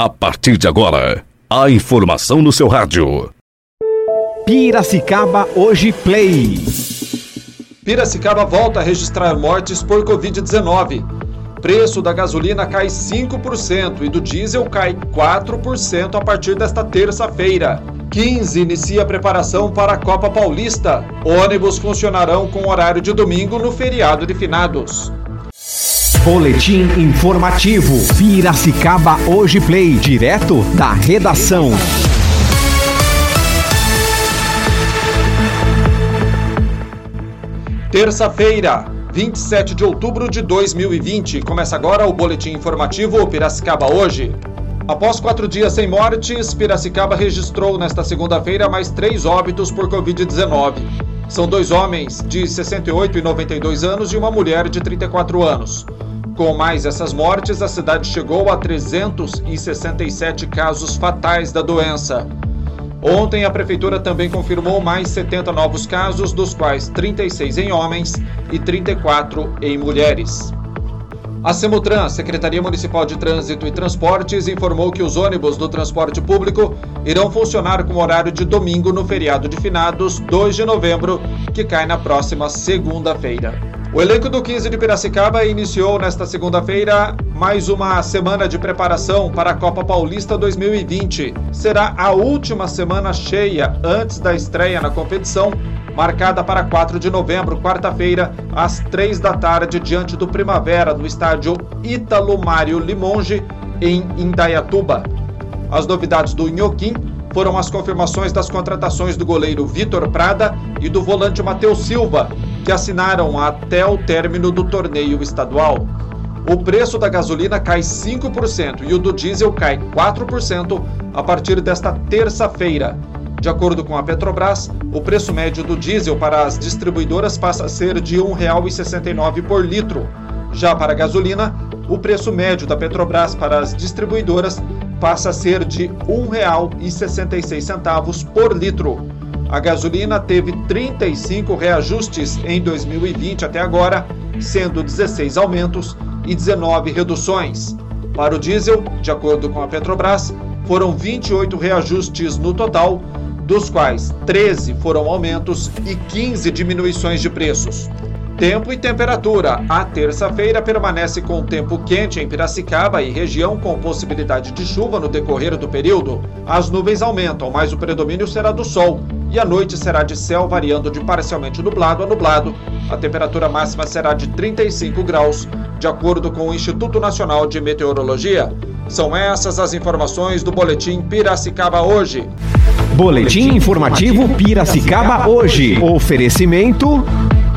A partir de agora, a informação no seu rádio. Piracicaba Hoje Play. Piracicaba volta a registrar mortes por Covid-19. Preço da gasolina cai 5% e do diesel cai 4% a partir desta terça-feira. 15 inicia a preparação para a Copa Paulista. Ônibus funcionarão com horário de domingo no feriado de finados. Boletim informativo. Piracicaba Hoje Play. Direto da redação. Terça-feira, 27 de outubro de 2020. Começa agora o boletim informativo Piracicaba Hoje. Após quatro dias sem mortes, Piracicaba registrou nesta segunda-feira mais três óbitos por Covid-19. São dois homens de 68 e 92 anos e uma mulher de 34 anos. Com mais essas mortes, a cidade chegou a 367 casos fatais da doença. Ontem, a Prefeitura também confirmou mais 70 novos casos, dos quais 36 em homens e 34 em mulheres. A Semutran, Secretaria Municipal de Trânsito e Transportes, informou que os ônibus do transporte público irão funcionar com horário de domingo no feriado de finados 2 de novembro, que cai na próxima segunda-feira. O elenco do 15 de Piracicaba iniciou nesta segunda-feira mais uma semana de preparação para a Copa Paulista 2020. Será a última semana cheia antes da estreia na competição, marcada para 4 de novembro, quarta-feira, às 3 da tarde, diante do Primavera, no estádio Ítalo Mário Limonge, em Indaiatuba. As novidades do Inhoquim foram as confirmações das contratações do goleiro Vitor Prada e do volante Matheus Silva, que assinaram até o término do torneio estadual. O preço da gasolina cai 5% e o do diesel cai 4% a partir desta terça-feira. De acordo com a Petrobras, o preço médio do diesel para as distribuidoras passa a ser de R$ 1,69 por litro. Já para a gasolina, o preço médio da Petrobras para as distribuidoras passa a ser de R$ 1,66 por litro. A gasolina teve 35 reajustes em 2020 até agora, sendo 16 aumentos e 19 reduções. Para o diesel, de acordo com a Petrobras, foram 28 reajustes no total, dos quais 13 foram aumentos e 15 diminuições de preços. Tempo e temperatura. A terça-feira permanece com tempo quente em Piracicaba e região com possibilidade de chuva no decorrer do período. As nuvens aumentam, mas o predomínio será do sol. E a noite será de céu variando de parcialmente nublado a nublado. A temperatura máxima será de 35 graus, de acordo com o Instituto Nacional de Meteorologia. São essas as informações do Boletim Piracicaba hoje. Boletim informativo Piracicaba hoje. Oferecimento.